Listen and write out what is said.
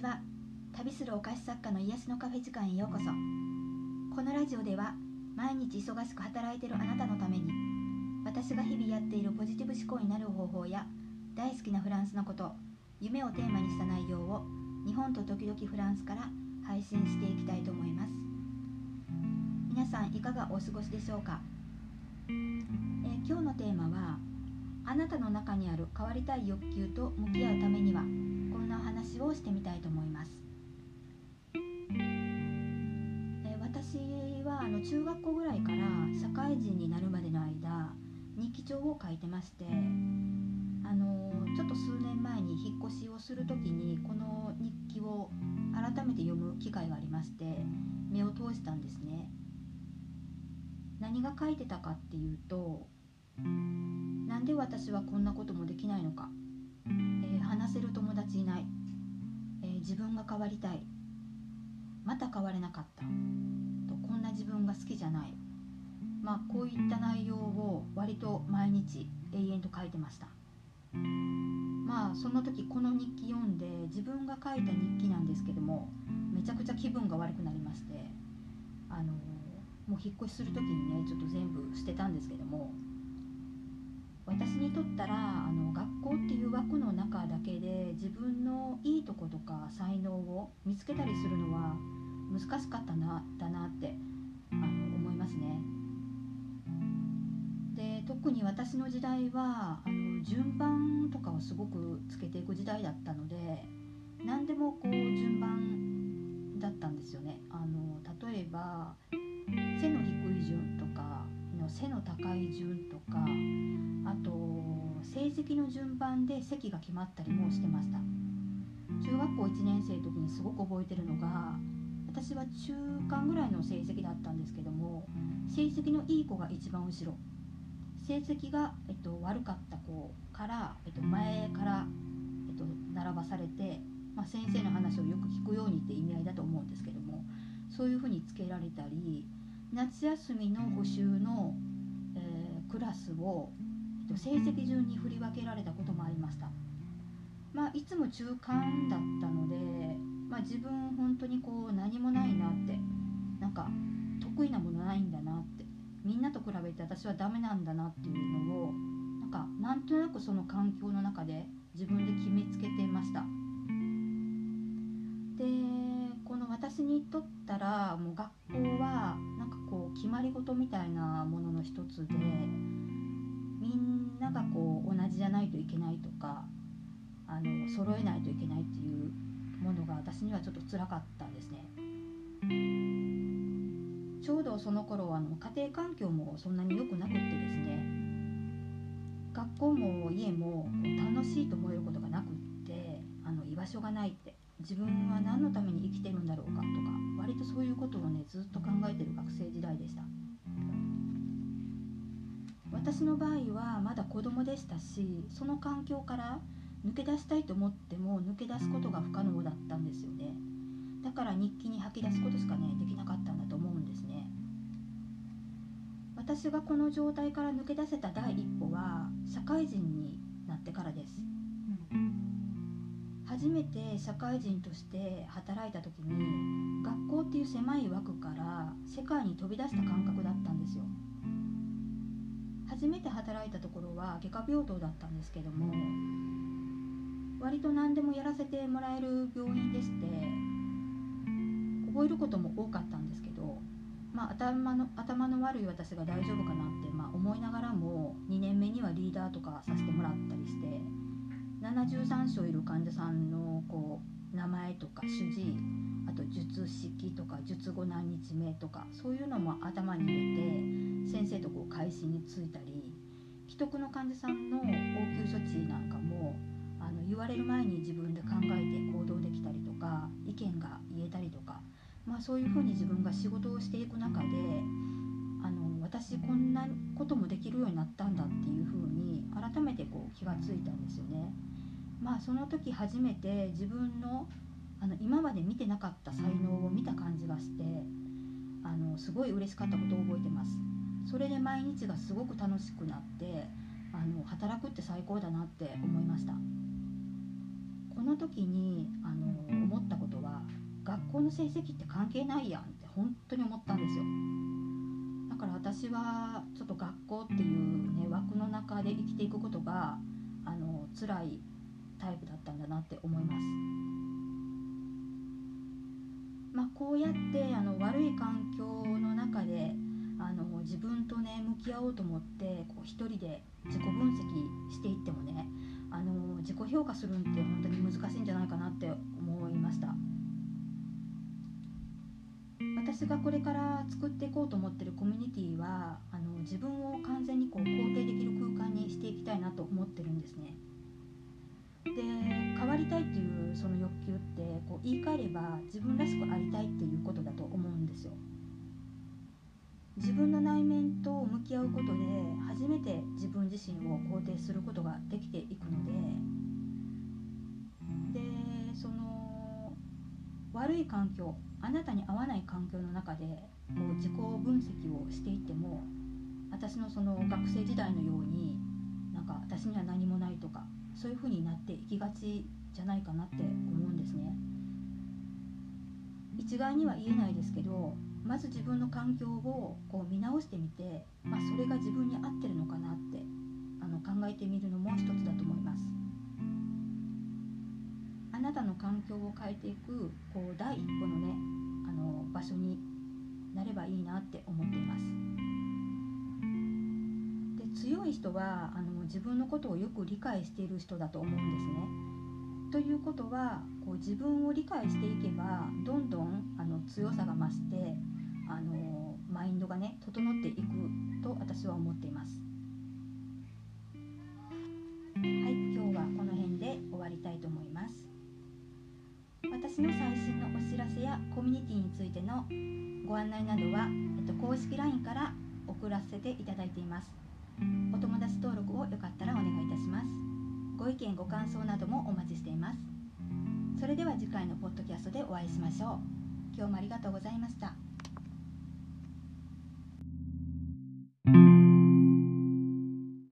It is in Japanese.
ちは旅するお菓子作家の癒しのカフェ時間へようこそ。このラジオでは毎日忙しく働いているあなたのために私が日々やっているポジティブ思考になる方法や大好きなフランスのこと夢をテーマにした内容を日本と時々フランスから配信していきたいと思います。皆さんいかがお過ごしでしょうか、えー、今日のテーマはあなたの中にある変わりたい欲求と向き合うためにはこんなお話をしてみたいと思います、え私はあの中学校ぐらいから社会人になるまでの間日記帳を書いてましてあのちょっと数年前に引っ越しをする時にこの日記を改めて読む機会がありまして目を通したんですね。何が書いてたかっていうとなんで私はこんなこともできないのか、えー、話せる友達いない、えー、自分が変わりたい。また変われなかった。とこんな自分が好きじゃない。まあこういった内容を割と毎日永遠と書いてました。まあその時この日記読んで自分が書いた日記なんですけどもめちゃくちゃ気分が悪くなりましてあのもう引っ越しする時にねちょっと全部捨てたんですけども私にとったらあの学校っていう枠の中だけで自分のいいとことか才能を見つけたりするのは難しかったなだなってあの思いますね。で特に私の時代はあの順番とかをすごくつけていく時代だったので何でもこう順番だったんですよね。あの例えば背の低い順とか背の高い順とかあと成績の順番で席が決まったりもしてました。中学校1年生の時にすごく覚えてるのが私は中間ぐらいの成績だったんですけども成績のいい子が一番後ろ。成績が、えっと、悪かった子から、えっと、前から、えっと、並ばされて、まあ、先生の話をよく聞くようにって意味合いだと思うんですけどもそういうふうにつけられたり夏休みの補習の、えー、クラスを、えっと、成績順に振り分けられたこともありました。まあ、いつも中間だったので、まあ、自分本当にこう何もないなってなんか得意なものないんだなってみんなと比べて私はダメなんだなっていうのをなんかなんとなくその環境の中で自分で決めつけてましたでこの私にとったらもう学事みたいなものの一つでみんながこう同じじゃないといけないとかあの揃えないといけないっていうものが私にはちょっと辛かったんですね。ちょうどその頃あの家庭環境もそんなに良くなくってですね学校も家も楽しいと思えることがなくってあの居場所がないって自分は何のために生きてるんだろうかとか割とそういうことをねずっと考えてる学生時代でした私の場合はまだ子供でしたしその環境から抜け出したいと思っても抜け出すことが不可能だったんですよね。だから日記に吐き出すことしかねできなかったんだと思うんですね。私がこの状態から抜け出せた第一歩は社会人になってからです、うん。初めて社会人として働いた時に学校っていう狭い枠から世界に飛び出した感覚だったんですよ初めて働いたところは外科病棟だったんですけども割と何でもやらせてもらえる病院でして覚えることも多かったんですけど、まあ、頭の頭の悪い私が大丈夫かなって、まあ、思いながらも2年目にはリーダーとかさせてもらったりして73床いる患者さんのこう名前とか主治医あと術式とか術後何日目とかそういうのも頭に入れて先生とこう会心についたり既得の患者さんの応急処置なんかもあの言われる前に自分で考えて行動できたりとか意見が言えたりとか、まあ、そういうふうに自分が仕事をしていく中であの私こんなこともできるようになったんだっていうふうに改めてこう気がついたんですよね。まあその時初めて自分のあの今まで見てなかった才能を見た感じがしてあのすごい嬉しかったことを覚えてますそれで毎日がすごく楽しくなってあの働くって最高だなって思いました。この時にあの思ったことは学校の成績って関係ないやんって本当に思ったんですよ。だから私はちょっと学校っていうね枠の中で生きていくことがあの辛いタイプだったんだなって思います。まあこうやってあの悪い環境の中であの自分とね向き合おうと思ってこう一人で自己分析していってもねあの自己評価するんって本当に難しいんじゃないかなって思いました。私がこれから作っていこうと思ってるコミュニティはあの自分を完全にこう肯定できる空間にしていきたいなと思ってるんですね。で変わりたいっていうその欲求ってこう言い換えれば自分らしくありたいっていうことだと思うんですよ。自分の内面と向き合うことで初めて自分自身を肯定することができていくのででその悪い環境あなたに合わない環境の中でこう自己分析をしていっても私のその学生時代のようになんか私には何もないとかそういう風になっていきがちじゃないかなって思うんですね。一概には言えないですけどまず自分の環境をこう見直してみて、まあ、それが自分に合ってるのかなってあの考えてみるのも一つだと思います。あなたの環境を変えていくこう第一歩のねあの場所になればいいなって思っています。で強い人はあの自分のことをよく理解している人だと思うんですね。ということはこう自分を理解していけばどんどんあの強さが増してあのマインドがね整っていくと私は思っています。はい今日はこの辺で終わりたいと思います。私の最新のお知らせやコミュニティについてのご案内などは、えっと、公式 LINE から送らせていただいています。お友達登録をよかったらお願いいたします。ご意見ご感想などもお待ちしています。それでは次回のポッドキャストでお会いしましょう。今日もありがとうございました。